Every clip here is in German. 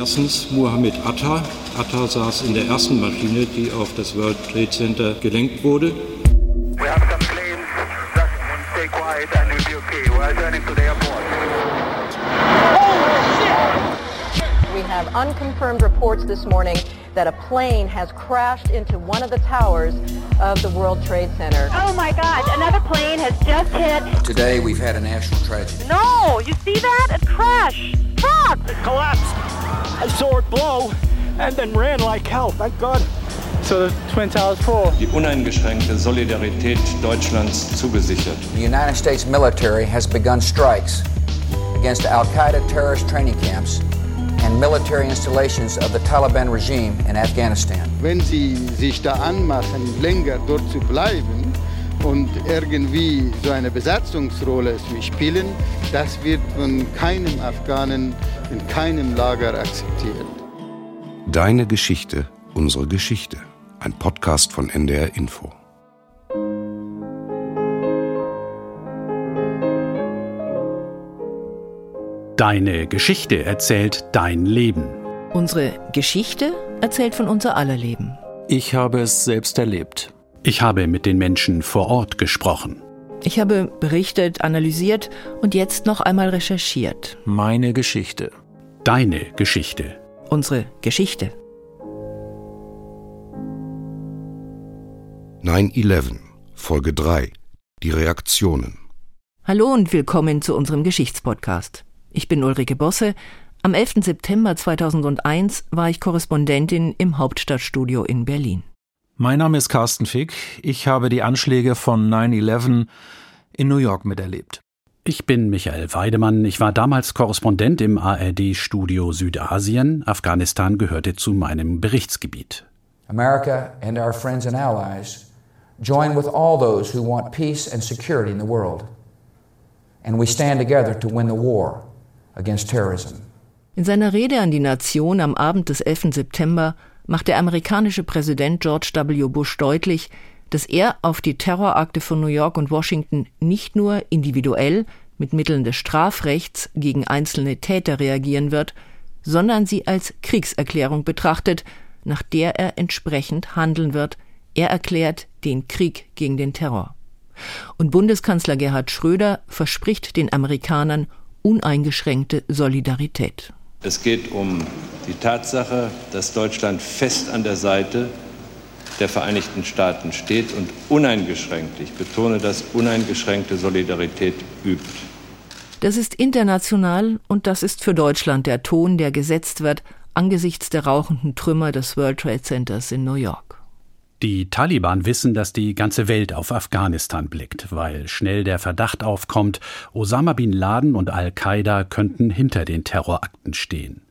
Erstens Mohammed Atta. Atta saß in der ersten Maschine, die auf das World Trade Center gelenkt wurde. We have some planes. Just stay quiet and we'll be okay. We're turning to the airport. We have unconfirmed reports this morning that a plane has crashed into one of the towers of the World Trade Center. Oh my God, another plane has just hit. Today we've had a national tragedy. No, you see that? It crashed. Fuck! It collapsed. I saw it blow and then ran like hell. Thank God. So the Twin Towers fall. Die uneingeschränkte Solidarität Deutschlands zugesichert. The United States military has begun strikes against Al-Qaeda terrorist training camps and military installations of the Taliban regime in Afghanistan. Wenn sie sich da anmachen, länger dort zu bleiben und irgendwie so eine Besatzungsrolle spielen, das wird von keinem Afghanen in keinem Lager akzeptiert. Deine Geschichte, unsere Geschichte. Ein Podcast von NDR Info. Deine Geschichte erzählt dein Leben. Unsere Geschichte erzählt von unser aller Leben. Ich habe es selbst erlebt. Ich habe mit den Menschen vor Ort gesprochen. Ich habe berichtet, analysiert und jetzt noch einmal recherchiert. Meine Geschichte. Deine Geschichte. Unsere Geschichte. 9-11, Folge 3. Die Reaktionen. Hallo und willkommen zu unserem Geschichtspodcast. Ich bin Ulrike Bosse. Am 11. September 2001 war ich Korrespondentin im Hauptstadtstudio in Berlin. Mein Name ist Carsten Fick. Ich habe die Anschläge von 9-11 in New York miterlebt. Ich bin Michael Weidemann. Ich war damals Korrespondent im ARD-Studio Südasien. Afghanistan gehörte zu meinem Berichtsgebiet. America and our friends and allies join with all those who want peace and security in the world. And we stand together to win the war against terrorism. In seiner Rede an die Nation am Abend des 11. September macht der amerikanische Präsident George W. Bush deutlich, dass er auf die Terrorakte von New York und Washington nicht nur individuell mit Mitteln des Strafrechts gegen einzelne Täter reagieren wird, sondern sie als Kriegserklärung betrachtet, nach der er entsprechend handeln wird. Er erklärt den Krieg gegen den Terror. Und Bundeskanzler Gerhard Schröder verspricht den Amerikanern uneingeschränkte Solidarität. Es geht um die Tatsache, dass Deutschland fest an der Seite der Vereinigten Staaten steht und uneingeschränkt, ich betone das, uneingeschränkte Solidarität übt. Das ist international und das ist für Deutschland der Ton, der gesetzt wird angesichts der rauchenden Trümmer des World Trade Centers in New York. Die Taliban wissen, dass die ganze Welt auf Afghanistan blickt, weil schnell der Verdacht aufkommt, Osama bin Laden und Al-Qaida könnten hinter den Terrorakten stehen.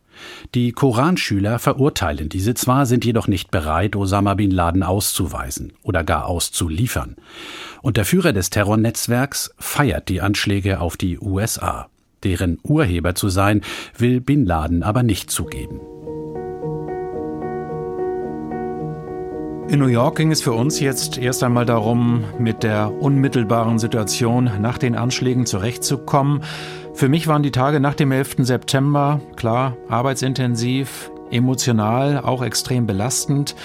Die Koranschüler verurteilen diese zwar, sind jedoch nicht bereit, Osama bin Laden auszuweisen oder gar auszuliefern. Und der Führer des Terrornetzwerks feiert die Anschläge auf die USA. Deren Urheber zu sein, will bin Laden aber nicht zugeben. In New York ging es für uns jetzt erst einmal darum, mit der unmittelbaren Situation nach den Anschlägen zurechtzukommen. Für mich waren die Tage nach dem 11. September, klar, arbeitsintensiv, emotional, auch extrem belastend.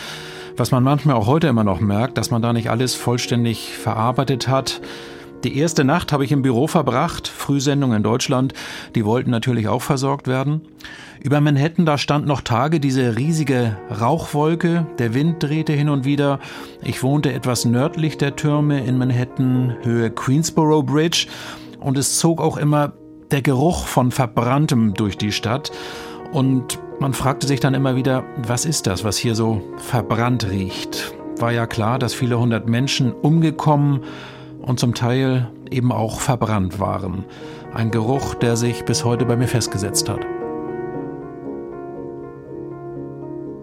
Was man manchmal auch heute immer noch merkt, dass man da nicht alles vollständig verarbeitet hat. Die erste Nacht habe ich im Büro verbracht, Frühsendung in Deutschland, die wollten natürlich auch versorgt werden. Über Manhattan, da stand noch Tage diese riesige Rauchwolke, der Wind drehte hin und wieder. Ich wohnte etwas nördlich der Türme in Manhattan, Höhe Queensboro Bridge, und es zog auch immer der Geruch von Verbranntem durch die Stadt. Und man fragte sich dann immer wieder, was ist das, was hier so verbrannt riecht? War ja klar, dass viele hundert Menschen umgekommen, und zum Teil eben auch verbrannt waren. Ein Geruch, der sich bis heute bei mir festgesetzt hat.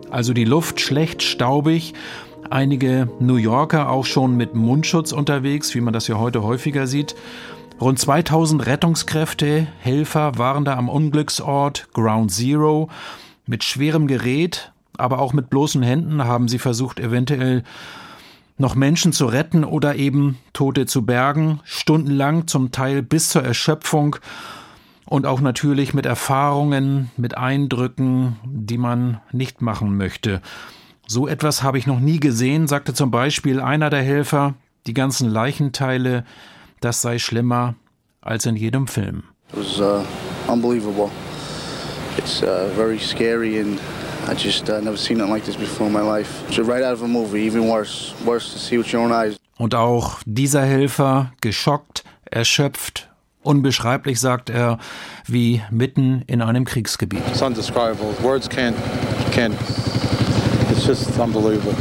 Also die Luft schlecht, staubig, einige New Yorker auch schon mit Mundschutz unterwegs, wie man das ja heute häufiger sieht. Rund 2000 Rettungskräfte, Helfer waren da am Unglücksort Ground Zero. Mit schwerem Gerät, aber auch mit bloßen Händen haben sie versucht, eventuell noch Menschen zu retten oder eben Tote zu bergen, stundenlang, zum Teil bis zur Erschöpfung. und auch natürlich mit Erfahrungen, mit Eindrücken, die man nicht machen möchte. So etwas habe ich noch nie gesehen, sagte zum Beispiel einer der Helfer, die ganzen Leichenteile, das sei schlimmer als in jedem Film. It was uh, unbelievable. It's uh, very scary and I just uh, never seen anything like this before in my life. It's right out of a movie, even worse. Worse to see with your own eyes. Und auch dieser Helfer, geschockt, erschöpft, unbeschreiblich, sagt er, wie mitten in einem Kriegsgebiet. It's undescribable. Words can't, can't. It's just unbelievable.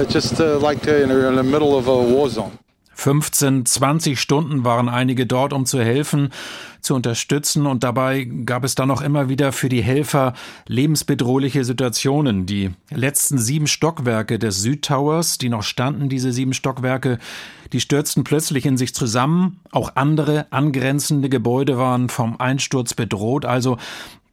It's just uh, like uh, in the middle of a war zone. 15, 20 Stunden waren einige dort, um zu helfen, zu unterstützen und dabei gab es dann noch immer wieder für die Helfer lebensbedrohliche Situationen. Die letzten sieben Stockwerke des Südtowers, die noch standen, diese sieben Stockwerke, die stürzten plötzlich in sich zusammen. Auch andere angrenzende Gebäude waren vom Einsturz bedroht. Also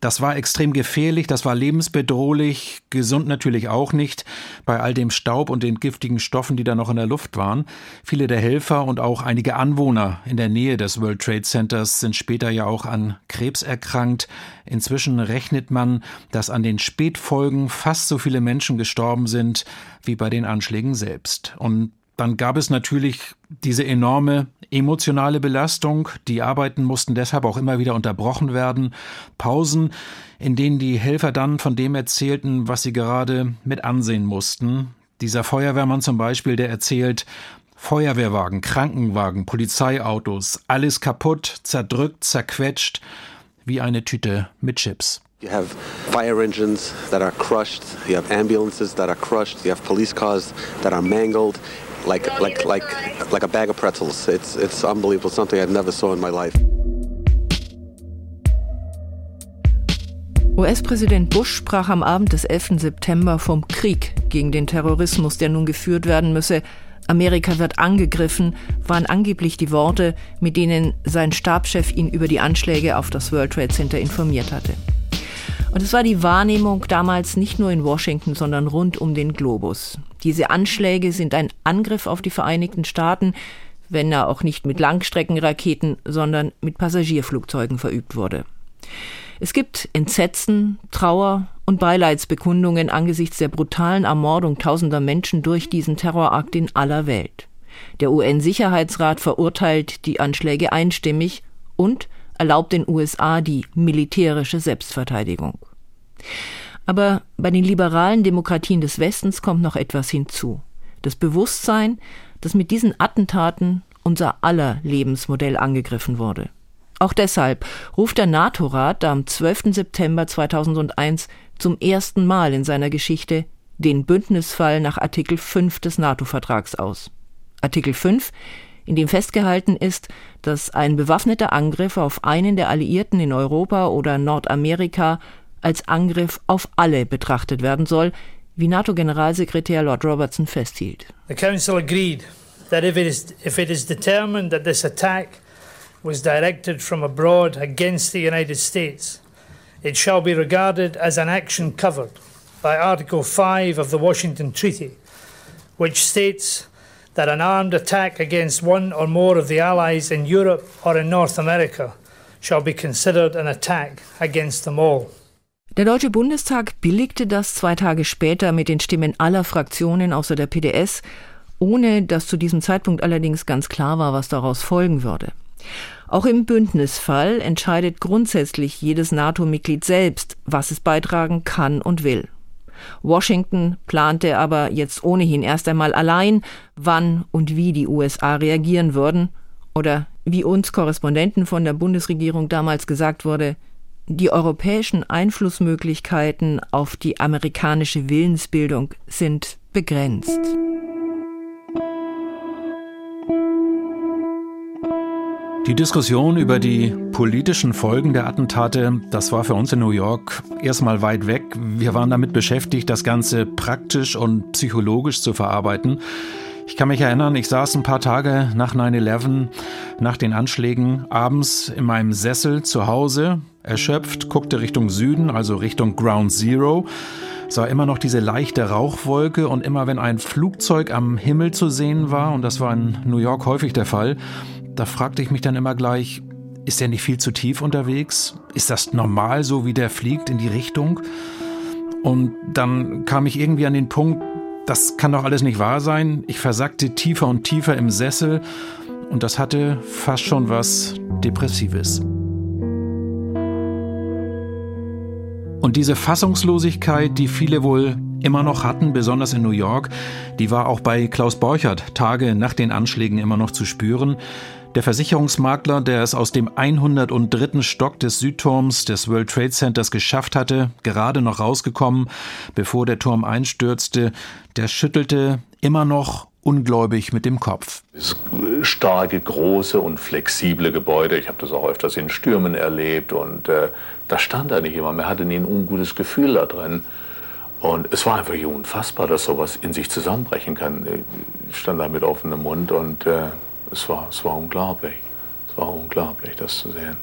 das war extrem gefährlich, das war lebensbedrohlich, gesund natürlich auch nicht, bei all dem Staub und den giftigen Stoffen, die da noch in der Luft waren. Viele der Helfer und auch einige Anwohner in der Nähe des World Trade Centers sind später ja auch an Krebs erkrankt. Inzwischen rechnet man, dass an den Spätfolgen fast so viele Menschen gestorben sind wie bei den Anschlägen selbst. Und dann gab es natürlich diese enorme emotionale Belastung. Die Arbeiten mussten deshalb auch immer wieder unterbrochen werden. Pausen, in denen die Helfer dann von dem erzählten, was sie gerade mit ansehen mussten. Dieser Feuerwehrmann zum Beispiel, der erzählt, Feuerwehrwagen, Krankenwagen, Polizeiautos, alles kaputt, zerdrückt, zerquetscht, wie eine Tüte mit Chips. You have fire engines that are crushed, you have ambulances that are crushed, you have police cars that are mangled, like like like like a bag of pretzels. It's it's unbelievable. Something I never saw in my life. US-Präsident Bush sprach am Abend des 11. September vom Krieg gegen den Terrorismus, der nun geführt werden müsse. Amerika wird angegriffen, waren angeblich die Worte, mit denen sein Stabschef ihn über die Anschläge auf das World Trade Center informiert hatte. Und es war die Wahrnehmung damals nicht nur in Washington, sondern rund um den Globus. Diese Anschläge sind ein Angriff auf die Vereinigten Staaten, wenn er auch nicht mit Langstreckenraketen, sondern mit Passagierflugzeugen verübt wurde. Es gibt Entsetzen, Trauer und Beileidsbekundungen angesichts der brutalen Ermordung tausender Menschen durch diesen Terrorakt in aller Welt. Der UN-Sicherheitsrat verurteilt die Anschläge einstimmig und erlaubt den USA die militärische Selbstverteidigung. Aber bei den liberalen Demokratien des Westens kommt noch etwas hinzu. Das Bewusstsein, dass mit diesen Attentaten unser aller Lebensmodell angegriffen wurde. Auch deshalb ruft der NATO-Rat am 12. September 2001 zum ersten Mal in seiner Geschichte den Bündnisfall nach Artikel 5 des NATO-Vertrags aus. Artikel 5 in dem festgehalten ist, dass ein bewaffneter Angriff auf einen der Alliierten in Europa oder Nordamerika als Angriff auf alle betrachtet werden soll, wie NATO-Generalsekretär Lord Robertson festhielt. The Council agreed that if it is, if it is determined that this attack was directed from abroad against the United States, it shall be regarded as an action covered by Article 5 of the Washington Treaty, which states that an armed attack against one or more of the Allies in Europe or in North America shall be considered an attack against them all. Der Deutsche Bundestag billigte das zwei Tage später mit den Stimmen aller Fraktionen außer der PDS, ohne dass zu diesem Zeitpunkt allerdings ganz klar war, was daraus folgen würde. Auch im Bündnisfall entscheidet grundsätzlich jedes NATO-Mitglied selbst, was es beitragen kann und will. Washington plante aber jetzt ohnehin erst einmal allein, wann und wie die USA reagieren würden, oder wie uns Korrespondenten von der Bundesregierung damals gesagt wurde, die europäischen Einflussmöglichkeiten auf die amerikanische Willensbildung sind begrenzt. Die Diskussion über die politischen Folgen der Attentate, das war für uns in New York erstmal weit weg. Wir waren damit beschäftigt, das Ganze praktisch und psychologisch zu verarbeiten. Ich kann mich erinnern, ich saß ein paar Tage nach 9-11, nach den Anschlägen, abends in meinem Sessel zu Hause, erschöpft, guckte Richtung Süden, also Richtung Ground Zero, sah immer noch diese leichte Rauchwolke und immer wenn ein Flugzeug am Himmel zu sehen war, und das war in New York häufig der Fall, da fragte ich mich dann immer gleich, Ist er nicht viel zu tief unterwegs? Ist das normal, so wie der fliegt in die Richtung? Und dann kam ich irgendwie an den Punkt, das kann doch alles nicht wahr sein. Ich versackte tiefer und tiefer im Sessel und das hatte fast schon was Depressives. Und diese Fassungslosigkeit, die viele wohl immer noch hatten, besonders in New York, die war auch bei Klaus Borchert Tage nach den Anschlägen immer noch zu spüren. Der Versicherungsmakler, der es aus dem 103. Stock des Südturms des World Trade Centers geschafft hatte, gerade noch rausgekommen, bevor der Turm einstürzte, der schüttelte immer noch ungläubig mit dem Kopf. Starke, große und flexible Gebäude. Ich habe das auch öfters in Stürmen erlebt und äh, da stand da nicht jemand. Man hatte nie ein ungutes Gefühl da drin. Und es war einfach unfassbar, dass sowas in sich zusammenbrechen kann. Ich stand da mit offenem Mund und äh, es, war, es war unglaublich. Es war unglaublich, das zu sehen.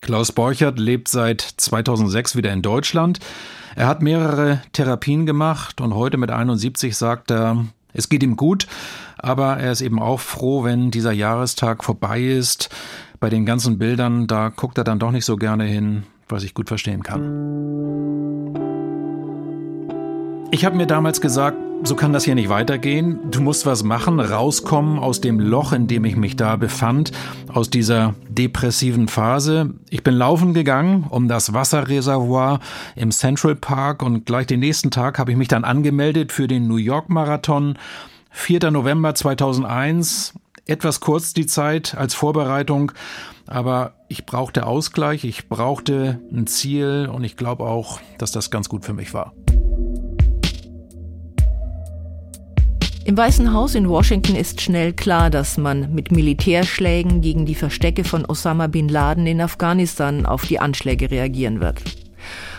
Klaus Borchert lebt seit 2006 wieder in Deutschland. Er hat mehrere Therapien gemacht und heute mit 71 sagt er, es geht ihm gut, aber er ist eben auch froh, wenn dieser Jahrestag vorbei ist. Bei den ganzen Bildern, da guckt er dann doch nicht so gerne hin, was ich gut verstehen kann. Ich habe mir damals gesagt, so kann das hier nicht weitergehen. Du musst was machen, rauskommen aus dem Loch, in dem ich mich da befand, aus dieser depressiven Phase. Ich bin laufen gegangen um das Wasserreservoir im Central Park und gleich den nächsten Tag habe ich mich dann angemeldet für den New York Marathon. 4. November 2001, etwas kurz die Zeit als Vorbereitung, aber ich brauchte Ausgleich, ich brauchte ein Ziel und ich glaube auch, dass das ganz gut für mich war. Im Weißen Haus in Washington ist schnell klar, dass man mit Militärschlägen gegen die Verstecke von Osama bin Laden in Afghanistan auf die Anschläge reagieren wird.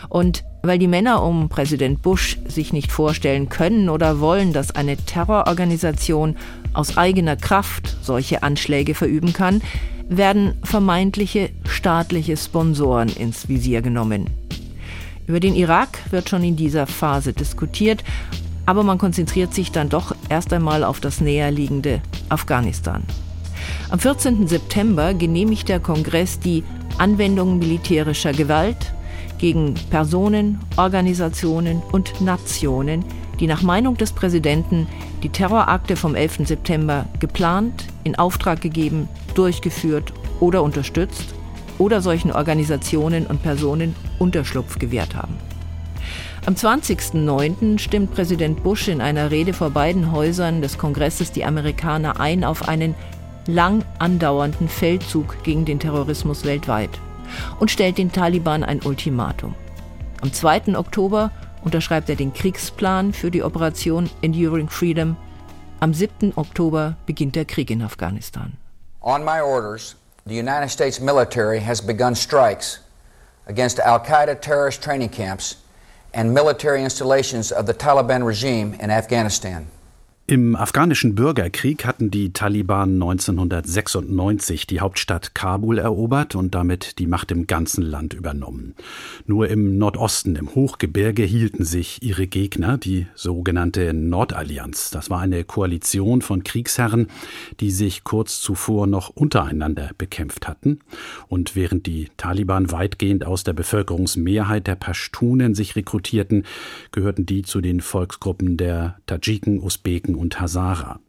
Und weil die Männer um Präsident Bush sich nicht vorstellen können oder wollen, dass eine Terrororganisation aus eigener Kraft solche Anschläge verüben kann, werden vermeintliche staatliche Sponsoren ins Visier genommen. Über den Irak wird schon in dieser Phase diskutiert aber man konzentriert sich dann doch erst einmal auf das näherliegende Afghanistan. Am 14. September genehmigt der Kongress die Anwendung militärischer Gewalt gegen Personen, Organisationen und Nationen, die nach Meinung des Präsidenten die Terrorakte vom 11. September geplant, in Auftrag gegeben, durchgeführt oder unterstützt oder solchen Organisationen und Personen Unterschlupf gewährt haben. Am 20.09. stimmt Präsident Bush in einer Rede vor beiden Häusern des Kongresses die Amerikaner ein auf einen lang andauernden Feldzug gegen den Terrorismus weltweit und stellt den Taliban ein Ultimatum. Am 2. Oktober unterschreibt er den Kriegsplan für die Operation Enduring Freedom. Am 7. Oktober beginnt der Krieg in Afghanistan. On my orders, the United States military has begun strikes against Al-Qaeda terrorist training camps and military installations of the Taliban regime in Afghanistan. Im afghanischen Bürgerkrieg hatten die Taliban 1996 die Hauptstadt Kabul erobert und damit die Macht im ganzen Land übernommen. Nur im Nordosten, im Hochgebirge, hielten sich ihre Gegner, die sogenannte Nordallianz. Das war eine Koalition von Kriegsherren, die sich kurz zuvor noch untereinander bekämpft hatten. Und während die Taliban weitgehend aus der Bevölkerungsmehrheit der Pashtunen sich rekrutierten, gehörten die zu den Volksgruppen der Tadschiken, Usbeken und Hazara.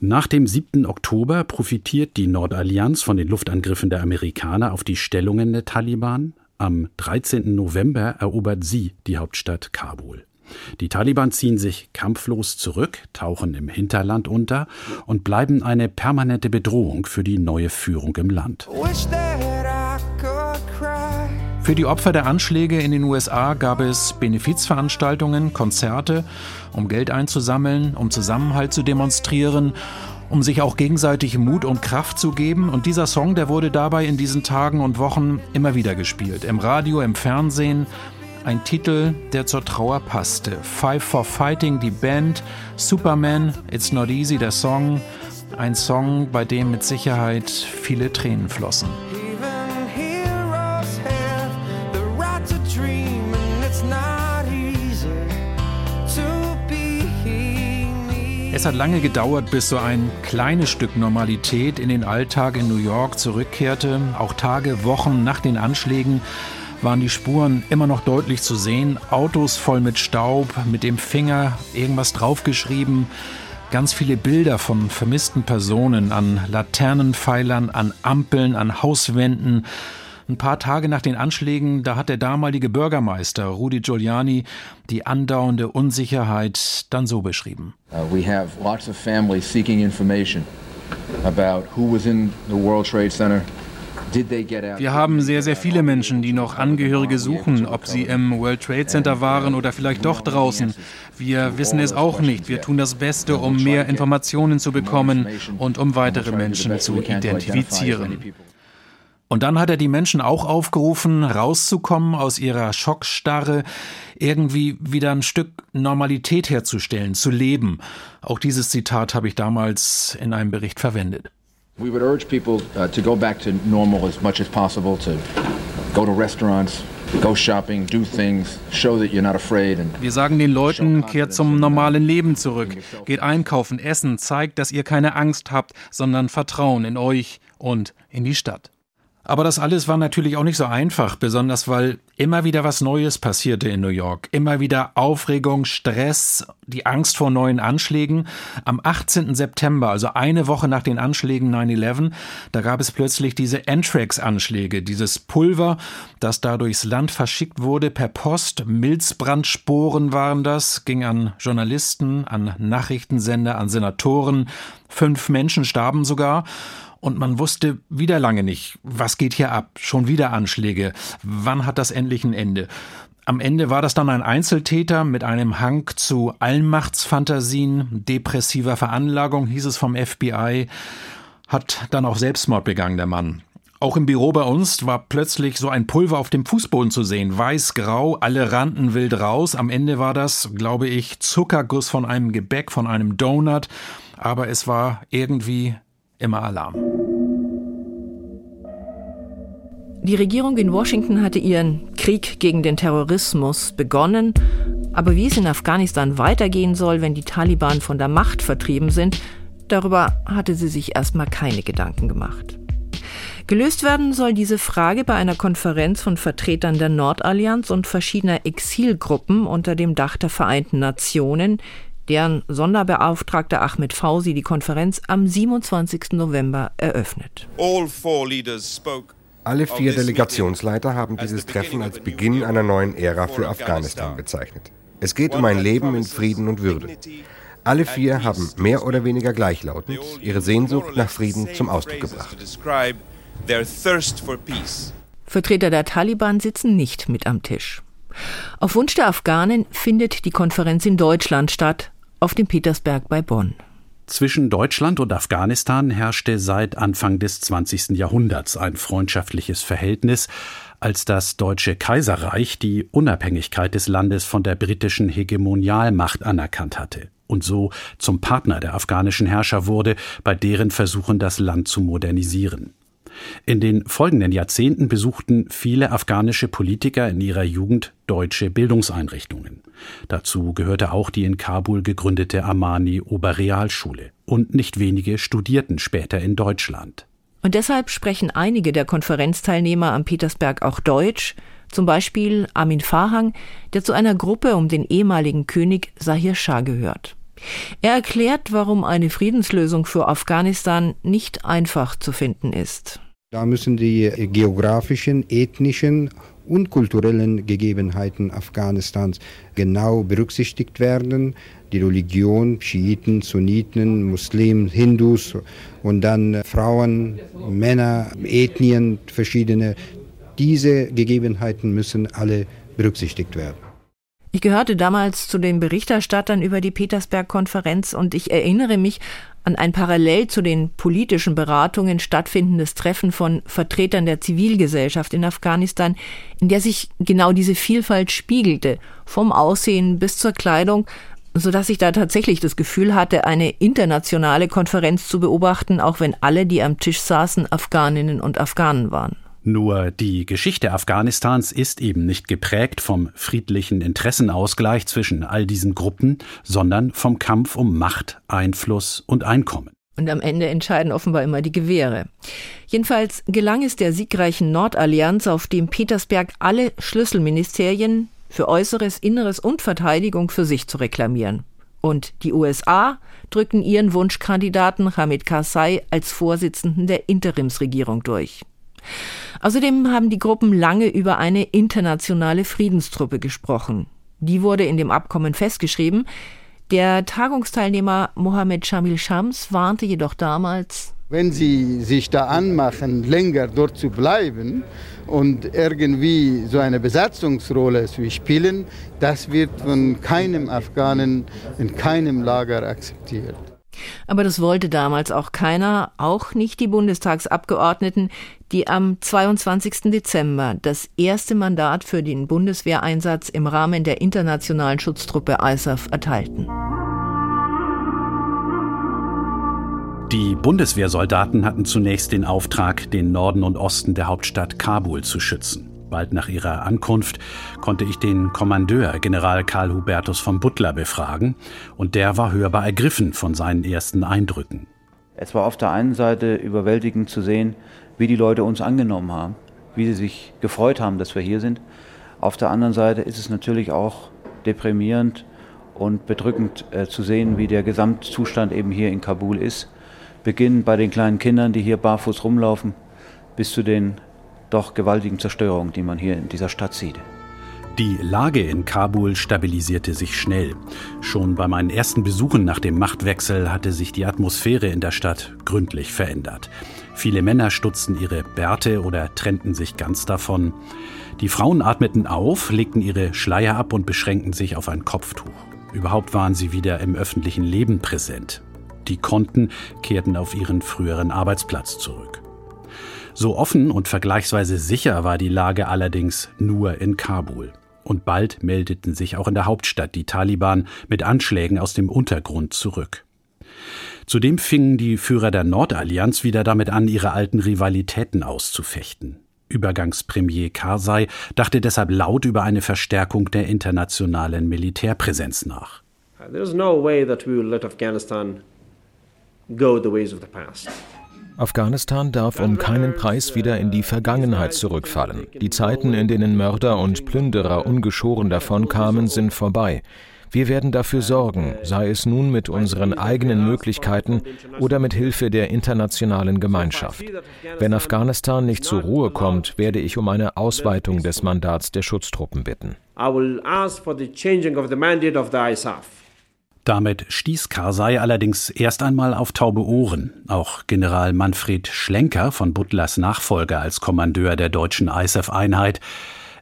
Nach dem 7. Oktober profitiert die Nordallianz von den Luftangriffen der Amerikaner auf die Stellungen der Taliban. Am 13. November erobert sie die Hauptstadt Kabul. Die Taliban ziehen sich kampflos zurück, tauchen im Hinterland unter und bleiben eine permanente Bedrohung für die neue Führung im Land. Für die Opfer der Anschläge in den USA gab es Benefizveranstaltungen, Konzerte, um Geld einzusammeln, um Zusammenhalt zu demonstrieren, um sich auch gegenseitig Mut und Kraft zu geben. Und dieser Song, der wurde dabei in diesen Tagen und Wochen immer wieder gespielt. Im Radio, im Fernsehen. Ein Titel, der zur Trauer passte. Five for Fighting, die Band. Superman, It's Not Easy, der Song. Ein Song, bei dem mit Sicherheit viele Tränen flossen. Es hat lange gedauert, bis so ein kleines Stück Normalität in den Alltag in New York zurückkehrte. Auch Tage, Wochen nach den Anschlägen waren die Spuren immer noch deutlich zu sehen. Autos voll mit Staub, mit dem Finger irgendwas draufgeschrieben. Ganz viele Bilder von vermissten Personen an Laternenpfeilern, an Ampeln, an Hauswänden. Ein paar Tage nach den Anschlägen, da hat der damalige Bürgermeister Rudy Giuliani die andauernde Unsicherheit dann so beschrieben. Uh, we have lots of families seeking information about who was in the World Trade Center. Wir haben sehr, sehr viele Menschen, die noch Angehörige suchen, ob sie im World Trade Center waren oder vielleicht doch draußen. Wir wissen es auch nicht. Wir tun das Beste, um mehr Informationen zu bekommen und um weitere Menschen zu identifizieren. Und dann hat er die Menschen auch aufgerufen, rauszukommen aus ihrer Schockstarre, irgendwie wieder ein Stück Normalität herzustellen, zu leben. Auch dieses Zitat habe ich damals in einem Bericht verwendet. We would urge people uh, to go back to normal as much as possible, to go to restaurants, Go shopping, do things, show that you're not afraid. Wir sagen den Leuten, kehrt zum normalen Leben zurück. Geht einkaufen, essen, zeigt, dass ihr keine Angst habt, sondern Vertrauen in euch und in die Stadt. Aber das alles war natürlich auch nicht so einfach, besonders weil immer wieder was Neues passierte in New York. Immer wieder Aufregung, Stress, die Angst vor neuen Anschlägen. Am 18. September, also eine Woche nach den Anschlägen 9-11, da gab es plötzlich diese Anthrax-Anschläge, dieses Pulver, das da durchs Land verschickt wurde per Post. Milzbrandsporen waren das, ging an Journalisten, an Nachrichtensender, an Senatoren. Fünf Menschen starben sogar und man wusste wieder lange nicht, was geht hier ab, schon wieder Anschläge, wann hat das endlich ein Ende. Am Ende war das dann ein Einzeltäter mit einem Hang zu Allmachtsfantasien, depressiver Veranlagung, hieß es vom FBI, hat dann auch Selbstmord begangen, der Mann. Auch im Büro bei uns war plötzlich so ein Pulver auf dem Fußboden zu sehen. Weiß-grau, alle rannten wild raus. Am Ende war das, glaube ich, Zuckerguss von einem Gebäck, von einem Donut. Aber es war irgendwie immer Alarm. Die Regierung in Washington hatte ihren Krieg gegen den Terrorismus begonnen, aber wie es in Afghanistan weitergehen soll, wenn die Taliban von der Macht vertrieben sind, darüber hatte sie sich erstmal keine Gedanken gemacht. Gelöst werden soll diese Frage bei einer Konferenz von Vertretern der Nordallianz und verschiedener Exilgruppen unter dem Dach der Vereinten Nationen, deren Sonderbeauftragter Ahmed Fausi die Konferenz am 27. November eröffnet. Alle vier Delegationsleiter haben dieses Treffen als Beginn einer neuen Ära für Afghanistan bezeichnet. Es geht um ein Leben in Frieden und Würde. Alle vier haben mehr oder weniger gleichlautend ihre Sehnsucht nach Frieden zum Ausdruck gebracht. Vertreter der Taliban sitzen nicht mit am Tisch. Auf Wunsch der Afghanen findet die Konferenz in Deutschland statt, auf dem Petersberg bei Bonn. Zwischen Deutschland und Afghanistan herrschte seit Anfang des 20. Jahrhunderts ein freundschaftliches Verhältnis, als das Deutsche Kaiserreich die Unabhängigkeit des Landes von der britischen Hegemonialmacht anerkannt hatte und so zum Partner der afghanischen Herrscher wurde, bei deren Versuchen das Land zu modernisieren. In den folgenden Jahrzehnten besuchten viele afghanische Politiker in ihrer Jugend deutsche Bildungseinrichtungen. Dazu gehörte auch die in Kabul gegründete Amani Oberrealschule. Und nicht wenige studierten später in Deutschland. Und deshalb sprechen einige der Konferenzteilnehmer am Petersberg auch Deutsch, zum Beispiel Amin Fahang, der zu einer Gruppe um den ehemaligen König Sahir Shah gehört. Er erklärt, warum eine Friedenslösung für Afghanistan nicht einfach zu finden ist. Da müssen die geografischen, ethnischen und kulturellen Gegebenheiten Afghanistans genau berücksichtigt werden. Die Religion, Schiiten, Sunniten, Muslimen, Hindus und dann Frauen, Männer, Ethnien, verschiedene. Diese Gegebenheiten müssen alle berücksichtigt werden. Ich gehörte damals zu den Berichterstattern über die Petersberg-Konferenz und ich erinnere mich an ein parallel zu den politischen Beratungen stattfindendes Treffen von Vertretern der Zivilgesellschaft in Afghanistan, in der sich genau diese Vielfalt spiegelte, vom Aussehen bis zur Kleidung, so dass ich da tatsächlich das Gefühl hatte, eine internationale Konferenz zu beobachten, auch wenn alle, die am Tisch saßen, Afghaninnen und Afghanen waren. Nur die Geschichte Afghanistans ist eben nicht geprägt vom friedlichen Interessenausgleich zwischen all diesen Gruppen, sondern vom Kampf um Macht, Einfluss und Einkommen. Und am Ende entscheiden offenbar immer die Gewehre. Jedenfalls gelang es der siegreichen Nordallianz, auf dem Petersberg alle Schlüsselministerien für Äußeres, Inneres und Verteidigung für sich zu reklamieren. Und die USA drückten ihren Wunschkandidaten Hamid Karzai als Vorsitzenden der Interimsregierung durch. Außerdem haben die Gruppen lange über eine internationale Friedenstruppe gesprochen. Die wurde in dem Abkommen festgeschrieben. Der Tagungsteilnehmer Mohammed Shamil Shams warnte jedoch damals, wenn sie sich da anmachen, länger dort zu bleiben und irgendwie so eine Besatzungsrolle zu spielen, das wird von keinem Afghanen in keinem Lager akzeptiert. Aber das wollte damals auch keiner, auch nicht die Bundestagsabgeordneten, die am 22. Dezember das erste Mandat für den Bundeswehreinsatz im Rahmen der internationalen Schutztruppe ISAF erteilten. Die Bundeswehrsoldaten hatten zunächst den Auftrag, den Norden und Osten der Hauptstadt Kabul zu schützen. Bald nach ihrer Ankunft konnte ich den Kommandeur General Karl Hubertus von Butler befragen und der war hörbar ergriffen von seinen ersten Eindrücken. Es war auf der einen Seite überwältigend zu sehen, wie die Leute uns angenommen haben, wie sie sich gefreut haben, dass wir hier sind. Auf der anderen Seite ist es natürlich auch deprimierend und bedrückend äh, zu sehen, wie der Gesamtzustand eben hier in Kabul ist. Beginnend bei den kleinen Kindern, die hier barfuß rumlaufen, bis zu den doch gewaltigen Zerstörungen, die man hier in dieser Stadt sieht. Die Lage in Kabul stabilisierte sich schnell. Schon bei meinen ersten Besuchen nach dem Machtwechsel hatte sich die Atmosphäre in der Stadt gründlich verändert. Viele Männer stutzten ihre Bärte oder trennten sich ganz davon. Die Frauen atmeten auf, legten ihre Schleier ab und beschränkten sich auf ein Kopftuch. Überhaupt waren sie wieder im öffentlichen Leben präsent. Die konnten, kehrten auf ihren früheren Arbeitsplatz zurück. So offen und vergleichsweise sicher war die Lage allerdings nur in Kabul. Und bald meldeten sich auch in der Hauptstadt die Taliban mit Anschlägen aus dem Untergrund zurück. Zudem fingen die Führer der Nordallianz wieder damit an, ihre alten Rivalitäten auszufechten. Übergangspremier Karzai dachte deshalb laut über eine Verstärkung der internationalen Militärpräsenz nach. There's no way that we will let Afghanistan go the ways of the past. Afghanistan darf um keinen Preis wieder in die Vergangenheit zurückfallen. Die Zeiten, in denen Mörder und Plünderer ungeschoren davonkamen, sind vorbei. Wir werden dafür sorgen, sei es nun mit unseren eigenen Möglichkeiten oder mit Hilfe der internationalen Gemeinschaft. Wenn Afghanistan nicht zur Ruhe kommt, werde ich um eine Ausweitung des Mandats der Schutztruppen bitten. I will ask for the changing of the mandate of the ISAF. Damit stieß Karzai allerdings erst einmal auf taube Ohren. Auch General Manfred Schlenker von Butlers Nachfolger als Kommandeur der deutschen ISAF-Einheit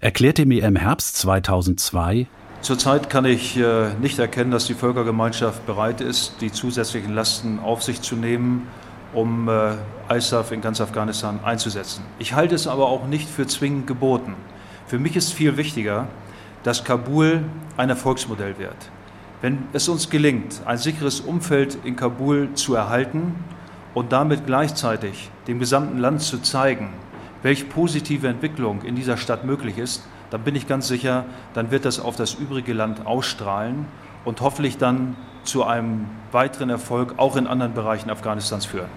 erklärte mir im Herbst 2002, Zurzeit kann ich äh, nicht erkennen, dass die Völkergemeinschaft bereit ist, die zusätzlichen Lasten auf sich zu nehmen, um äh, ISAF in ganz Afghanistan einzusetzen. Ich halte es aber auch nicht für zwingend geboten. Für mich ist viel wichtiger, dass Kabul ein Erfolgsmodell wird. Wenn es uns gelingt, ein sicheres Umfeld in Kabul zu erhalten und damit gleichzeitig dem gesamten Land zu zeigen, welche positive Entwicklung in dieser Stadt möglich ist, dann bin ich ganz sicher, dann wird das auf das übrige Land ausstrahlen und hoffentlich dann zu einem weiteren Erfolg auch in anderen Bereichen Afghanistans führen.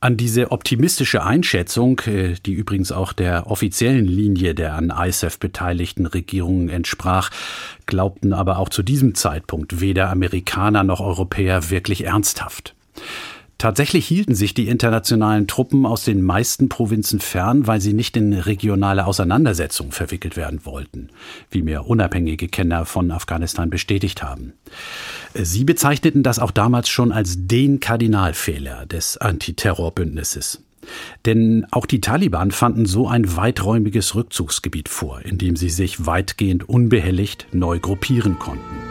An diese optimistische Einschätzung, äh, die übrigens auch der offiziellen Linie der an ISAF beteiligten Regierungen entsprach, glaubten aber auch zu diesem Zeitpunkt weder Amerikaner noch Europäer wirklich ernsthaft. Tatsächlich hielten sich die internationalen Truppen aus den meisten Provinzen fern, weil sie nicht in regionale Auseinandersetzungen verwickelt werden wollten, wie mir unabhängige Kenner von Afghanistan bestätigt haben. Sie bezeichneten das auch damals schon als den Kardinalfehler des Antiterrorbündnisses. Denn auch die Taliban fanden so ein weiträumiges Rückzugsgebiet vor, in dem sie sich weitgehend unbehelligt neu gruppieren konnten.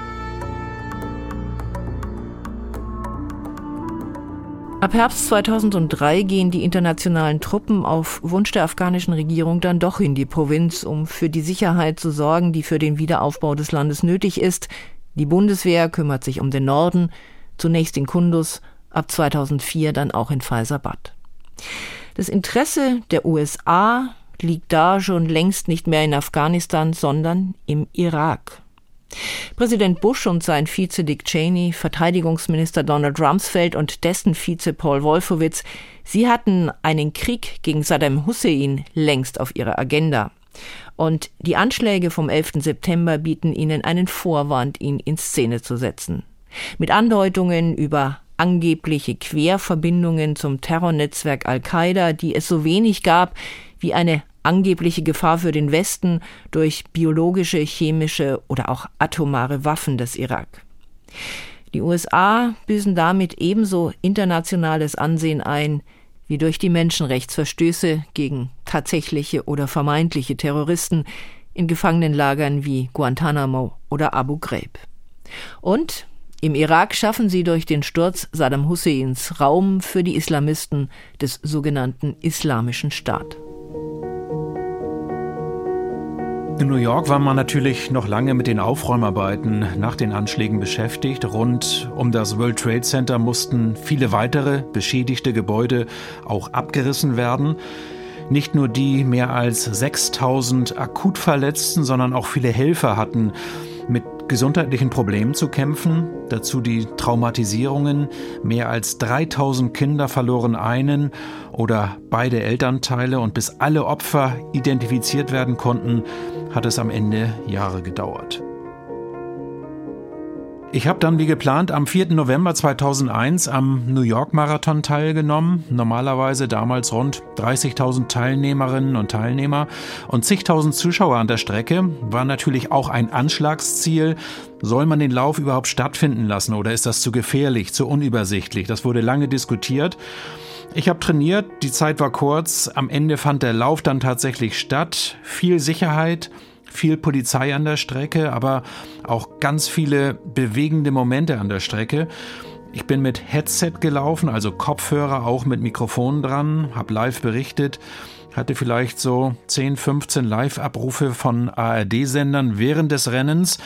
Ab Herbst 2003 gehen die internationalen Truppen auf Wunsch der afghanischen Regierung dann doch in die Provinz, um für die Sicherheit zu sorgen, die für den Wiederaufbau des Landes nötig ist. Die Bundeswehr kümmert sich um den Norden, zunächst in Kundus, ab 2004 dann auch in Faisabad. Das Interesse der USA liegt da schon längst nicht mehr in Afghanistan, sondern im Irak. Präsident Bush und sein Vize Dick Cheney, Verteidigungsminister Donald Rumsfeld und dessen Vize Paul Wolfowitz, sie hatten einen Krieg gegen Saddam Hussein längst auf ihrer Agenda. Und die Anschläge vom 11. September bieten ihnen einen Vorwand, ihn in Szene zu setzen. Mit Andeutungen über angebliche Querverbindungen zum Terrornetzwerk Al-Qaida, die es so wenig gab wie eine angebliche Gefahr für den Westen durch biologische, chemische oder auch atomare Waffen des Irak. Die USA büßen damit ebenso internationales Ansehen ein wie durch die Menschenrechtsverstöße gegen tatsächliche oder vermeintliche Terroristen in Gefangenenlagern wie Guantanamo oder Abu Ghraib. Und im Irak schaffen sie durch den Sturz Saddam Husseins Raum für die Islamisten des sogenannten Islamischen Staat. In New York war man natürlich noch lange mit den Aufräumarbeiten nach den Anschlägen beschäftigt. Rund um das World Trade Center mussten viele weitere beschädigte Gebäude auch abgerissen werden. Nicht nur die mehr als 6000 Akutverletzten, sondern auch viele Helfer hatten mit gesundheitlichen Problemen zu kämpfen. Dazu die Traumatisierungen. Mehr als 3000 Kinder verloren einen oder beide Elternteile und bis alle Opfer identifiziert werden konnten, hat es am Ende Jahre gedauert. Ich habe dann wie geplant am 4. November 2001 am New York Marathon teilgenommen. Normalerweise damals rund 30.000 Teilnehmerinnen und Teilnehmer und zigtausend Zuschauer an der Strecke. War natürlich auch ein Anschlagsziel. Soll man den Lauf überhaupt stattfinden lassen oder ist das zu gefährlich, zu unübersichtlich? Das wurde lange diskutiert. Ich habe trainiert, die Zeit war kurz. Am Ende fand der Lauf dann tatsächlich statt. Viel Sicherheit, viel Polizei an der Strecke, aber auch ganz viele bewegende Momente an der Strecke. Ich bin mit Headset gelaufen, also Kopfhörer auch mit Mikrofon dran, habe live berichtet, hatte vielleicht so 10, 15 Live-Abrufe von ARD-Sendern während des Rennens.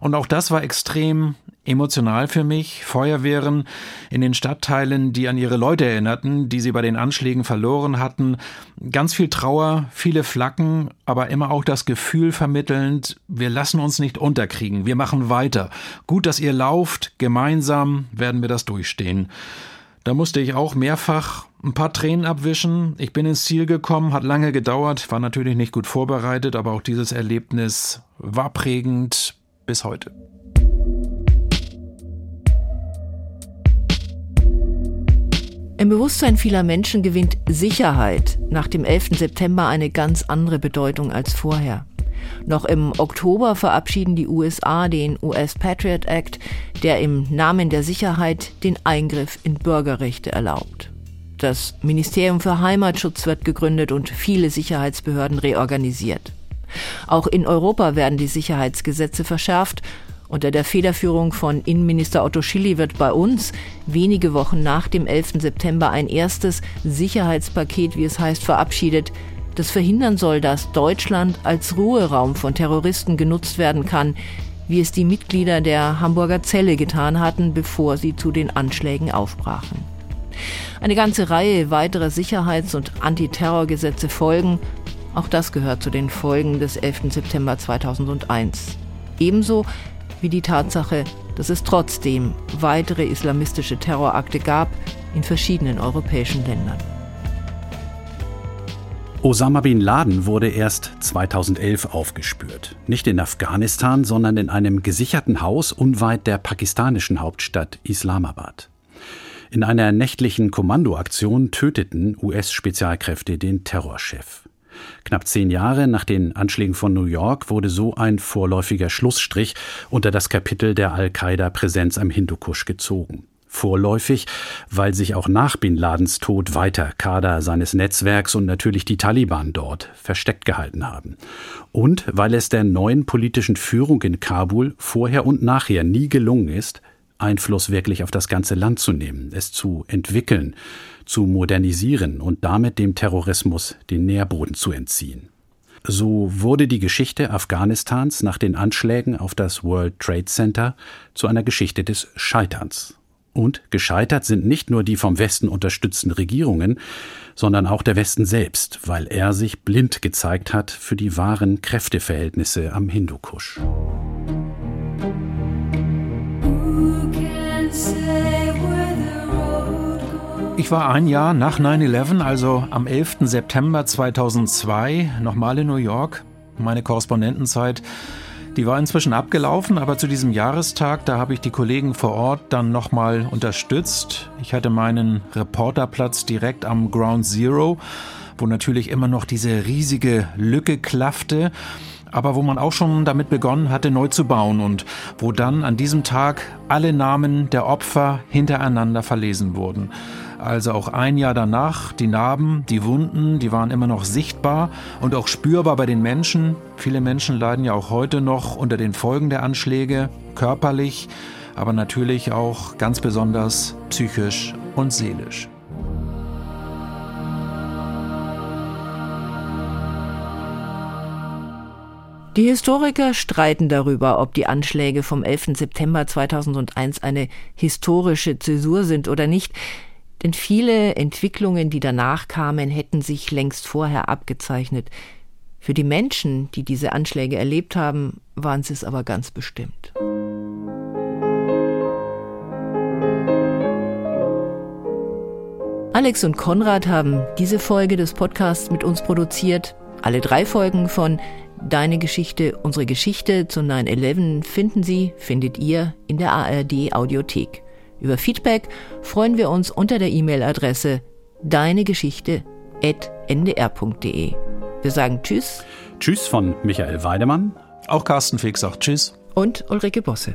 Und auch das war extrem emotional für mich. Feuerwehren in den Stadtteilen, die an ihre Leute erinnerten, die sie bei den Anschlägen verloren hatten. Ganz viel Trauer, viele Flaggen, aber immer auch das Gefühl vermittelnd, wir lassen uns nicht unterkriegen, wir machen weiter. Gut, dass ihr lauft, gemeinsam werden wir das durchstehen. Da musste ich auch mehrfach ein paar Tränen abwischen. Ich bin ins Ziel gekommen, hat lange gedauert, war natürlich nicht gut vorbereitet, aber auch dieses Erlebnis war prägend bis heute. Im Bewusstsein vieler Menschen gewinnt Sicherheit nach dem 11. September eine ganz andere Bedeutung als vorher. Noch im Oktober verabschieden die USA den US Patriot Act, der im Namen der Sicherheit den Eingriff in Bürgerrechte erlaubt. Das Ministerium für Heimatschutz wird gegründet und viele Sicherheitsbehörden reorganisiert. Auch in Europa werden die Sicherheitsgesetze verschärft unter der Federführung von Innenminister Otto Schilly wird bei uns wenige Wochen nach dem 11. September ein erstes Sicherheitspaket, wie es heißt, verabschiedet, das verhindern soll, dass Deutschland als Ruheraum von Terroristen genutzt werden kann, wie es die Mitglieder der Hamburger Zelle getan hatten, bevor sie zu den Anschlägen aufbrachen. Eine ganze Reihe weiterer Sicherheits- und Antiterrorgesetze folgen. Auch das gehört zu den Folgen des 11. September 2001. Ebenso wie die Tatsache, dass es trotzdem weitere islamistische Terrorakte gab in verschiedenen europäischen Ländern. Osama bin Laden wurde erst 2011 aufgespürt. Nicht in Afghanistan, sondern in einem gesicherten Haus unweit der pakistanischen Hauptstadt Islamabad. In einer nächtlichen Kommandoaktion töteten US-Spezialkräfte den Terrorchef. Knapp zehn Jahre nach den Anschlägen von New York wurde so ein vorläufiger Schlussstrich unter das Kapitel der Al-Qaida-Präsenz am Hindukusch gezogen. Vorläufig, weil sich auch nach Bin Ladens Tod weiter Kader seines Netzwerks und natürlich die Taliban dort versteckt gehalten haben. Und weil es der neuen politischen Führung in Kabul vorher und nachher nie gelungen ist, Einfluss wirklich auf das ganze Land zu nehmen, es zu entwickeln, zu modernisieren und damit dem Terrorismus den Nährboden zu entziehen. So wurde die Geschichte Afghanistans nach den Anschlägen auf das World Trade Center zu einer Geschichte des Scheiterns. Und gescheitert sind nicht nur die vom Westen unterstützten Regierungen, sondern auch der Westen selbst, weil er sich blind gezeigt hat für die wahren Kräfteverhältnisse am Hindukusch. Ich war ein Jahr nach 9-11, also am 11. September 2002, nochmal in New York. Meine Korrespondentenzeit, die war inzwischen abgelaufen, aber zu diesem Jahrestag, da habe ich die Kollegen vor Ort dann nochmal unterstützt. Ich hatte meinen Reporterplatz direkt am Ground Zero, wo natürlich immer noch diese riesige Lücke klaffte aber wo man auch schon damit begonnen hatte, neu zu bauen und wo dann an diesem Tag alle Namen der Opfer hintereinander verlesen wurden. Also auch ein Jahr danach, die Narben, die Wunden, die waren immer noch sichtbar und auch spürbar bei den Menschen. Viele Menschen leiden ja auch heute noch unter den Folgen der Anschläge, körperlich, aber natürlich auch ganz besonders psychisch und seelisch. Die Historiker streiten darüber, ob die Anschläge vom 11. September 2001 eine historische Zäsur sind oder nicht, denn viele Entwicklungen, die danach kamen, hätten sich längst vorher abgezeichnet. Für die Menschen, die diese Anschläge erlebt haben, waren sie es aber ganz bestimmt. Alex und Konrad haben diese Folge des Podcasts mit uns produziert. Alle drei Folgen von Deine Geschichte, unsere Geschichte zu 9-11 finden Sie, findet ihr in der ARD Audiothek. Über Feedback freuen wir uns unter der E-Mail-Adresse deinegeschichte.ndr.de. Wir sagen Tschüss. Tschüss von Michael Weidemann. Auch Carsten Fix sagt Tschüss. Und Ulrike Bosse.